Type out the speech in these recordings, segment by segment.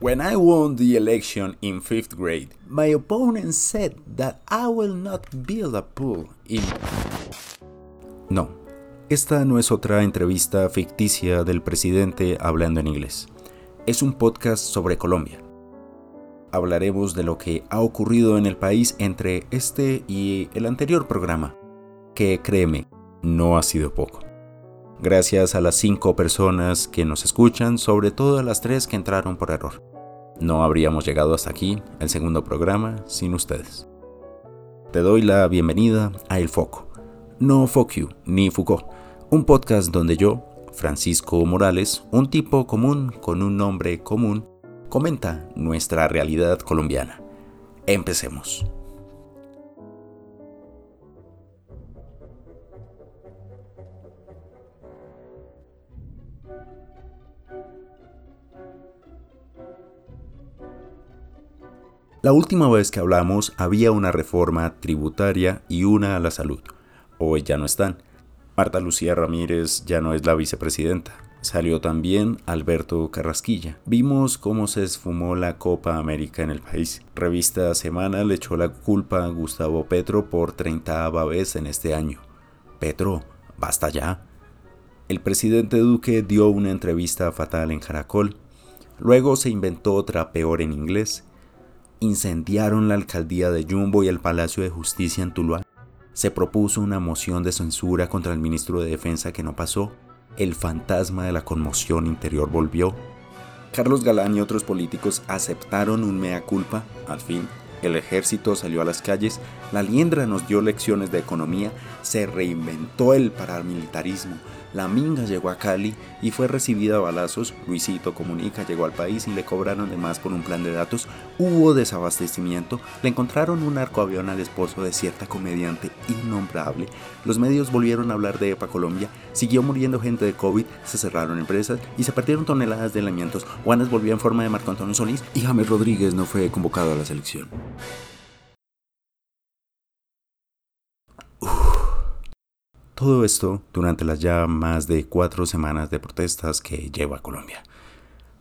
When I won the election in fifth grade, my opponent said that I will not build a pool in. No, esta no es otra entrevista ficticia del presidente hablando en inglés. Es un podcast sobre Colombia. Hablaremos de lo que ha ocurrido en el país entre este y el anterior programa, que créeme, no ha sido poco. Gracias a las cinco personas que nos escuchan, sobre todo a las tres que entraron por error. No habríamos llegado hasta aquí, el segundo programa, sin ustedes. Te doy la bienvenida a El Foco, no Fuck ni Foucault, un podcast donde yo, Francisco Morales, un tipo común con un nombre común, comenta nuestra realidad colombiana. Empecemos. La última vez que hablamos había una reforma tributaria y una a la salud. Hoy ya no están. Marta Lucía Ramírez ya no es la vicepresidenta. Salió también Alberto Carrasquilla. Vimos cómo se esfumó la Copa América en el país. Revista Semana le echó la culpa a Gustavo Petro por 30 vez en este año. Petro, basta ya. El presidente Duque dio una entrevista fatal en Caracol. Luego se inventó otra peor en inglés incendiaron la alcaldía de Jumbo y el Palacio de Justicia en Tuluá. Se propuso una moción de censura contra el ministro de Defensa que no pasó. El fantasma de la conmoción interior volvió. Carlos Galán y otros políticos aceptaron un mea culpa, al fin. El ejército salió a las calles, la liendra nos dio lecciones de economía, se reinventó el paramilitarismo, la Minga llegó a Cali y fue recibida a balazos. Luisito Comunica llegó al país y le cobraron de más por un plan de datos. Hubo desabastecimiento. Le encontraron un arcoavión al esposo de cierta comediante innombrable. Los medios volvieron a hablar de EPA Colombia. Siguió muriendo gente de COVID. Se cerraron empresas y se partieron toneladas de elementos. Juanes volvió en forma de Marco Antonio Solís y James Rodríguez no fue convocado a la selección. Todo esto durante las ya más de cuatro semanas de protestas que lleva Colombia.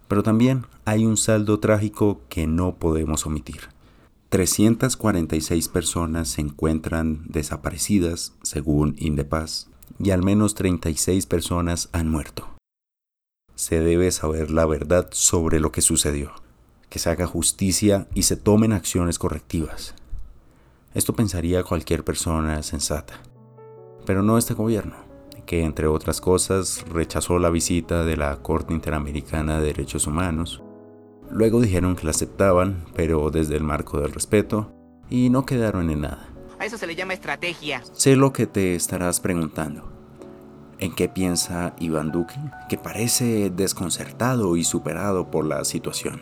Pero también hay un saldo trágico que no podemos omitir. 346 personas se encuentran desaparecidas, según Indepaz, y al menos 36 personas han muerto. Se debe saber la verdad sobre lo que sucedió, que se haga justicia y se tomen acciones correctivas. Esto pensaría cualquier persona sensata pero no este gobierno, que entre otras cosas rechazó la visita de la Corte Interamericana de Derechos Humanos. Luego dijeron que la aceptaban, pero desde el marco del respeto, y no quedaron en nada. A eso se le llama estrategia. Sé lo que te estarás preguntando. ¿En qué piensa Iván Duque? Que parece desconcertado y superado por la situación.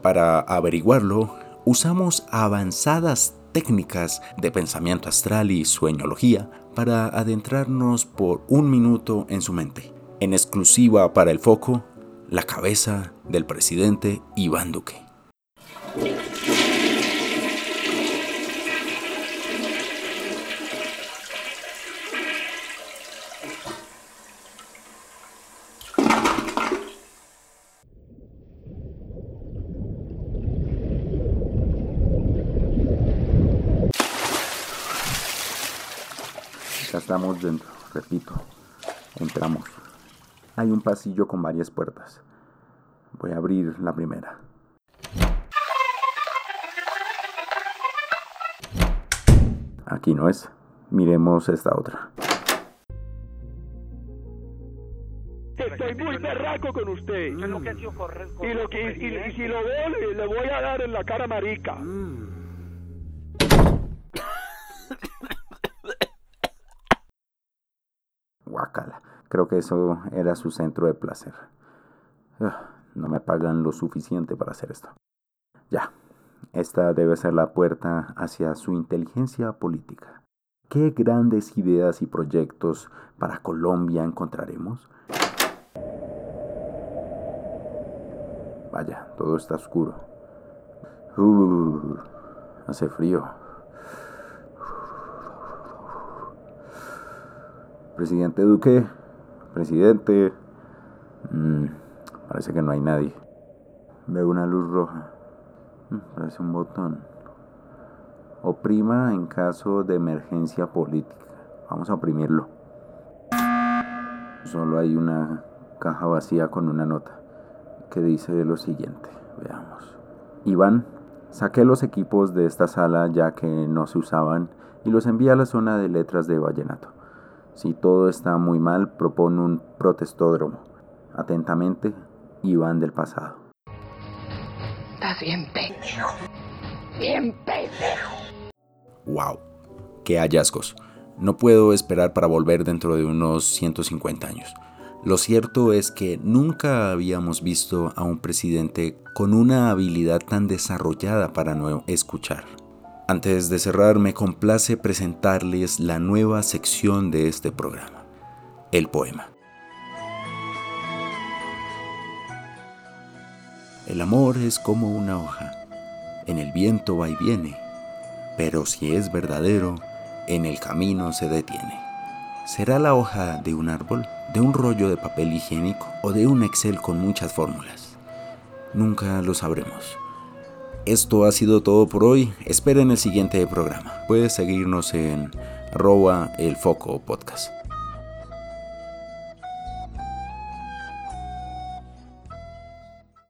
Para averiguarlo, usamos avanzadas técnicas de pensamiento astral y sueñología para adentrarnos por un minuto en su mente. En exclusiva para el foco, la cabeza del presidente Iván Duque. Estamos dentro, repito. Entramos. Hay un pasillo con varias puertas. Voy a abrir la primera. Aquí no es. Miremos esta otra. Estoy muy berraco con usted. Y, lo que, y, si lo veo, le, voy a dar en la cara marica. Mm. Creo que eso era su centro de placer. Ah, no me pagan lo suficiente para hacer esto. Ya, esta debe ser la puerta hacia su inteligencia política. ¿Qué grandes ideas y proyectos para Colombia encontraremos? Vaya, todo está oscuro. Uh, hace frío. Presidente Duque, presidente. Mm, parece que no hay nadie. Veo una luz roja. Mm, parece un botón. Oprima en caso de emergencia política. Vamos a oprimirlo. Solo hay una caja vacía con una nota que dice lo siguiente. Veamos. Iván, saqué los equipos de esta sala ya que no se usaban y los envié a la zona de letras de Vallenato. Si todo está muy mal, propone un protestódromo. Atentamente, Iván del pasado. Estás bien pendejo. Bien pendejo. ¡Wow! ¡Qué hallazgos! No puedo esperar para volver dentro de unos 150 años. Lo cierto es que nunca habíamos visto a un presidente con una habilidad tan desarrollada para no escuchar. Antes de cerrar, me complace presentarles la nueva sección de este programa, el poema. El amor es como una hoja, en el viento va y viene, pero si es verdadero, en el camino se detiene. ¿Será la hoja de un árbol, de un rollo de papel higiénico o de un Excel con muchas fórmulas? Nunca lo sabremos. Esto ha sido todo por hoy. Esperen el siguiente programa. Puedes seguirnos en arroba el foco podcast.